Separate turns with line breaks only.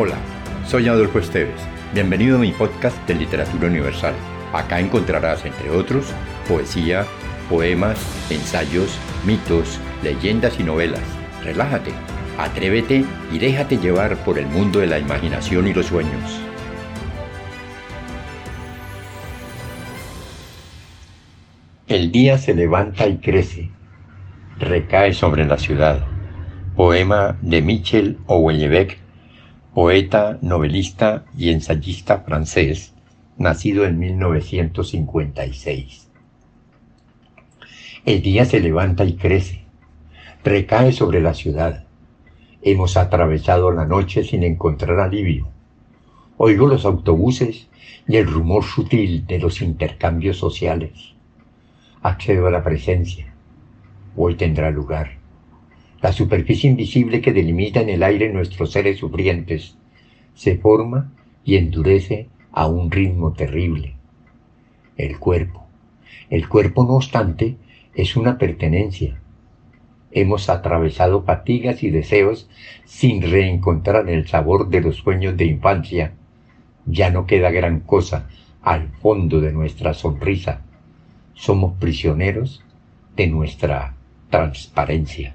Hola, soy Adolfo Esteves. Bienvenido a mi podcast de Literatura Universal. Acá encontrarás, entre otros, poesía, poemas, ensayos, mitos, leyendas y novelas. Relájate, atrévete y déjate llevar por el mundo de la imaginación y los sueños. El día se levanta y crece, recae sobre la ciudad. Poema de Michel Houellebecq poeta, novelista y ensayista francés, nacido en 1956. El día se levanta y crece, recae sobre la ciudad. Hemos atravesado la noche sin encontrar alivio. Oigo los autobuses y el rumor sutil de los intercambios sociales. Accedo a la presencia. Hoy tendrá lugar la superficie invisible que delimita en el aire nuestros seres sufrientes, se forma y endurece a un ritmo terrible. El cuerpo. El cuerpo, no obstante, es una pertenencia. Hemos atravesado fatigas y deseos sin reencontrar el sabor de los sueños de infancia. Ya no queda gran cosa al fondo de nuestra sonrisa. Somos prisioneros de nuestra transparencia.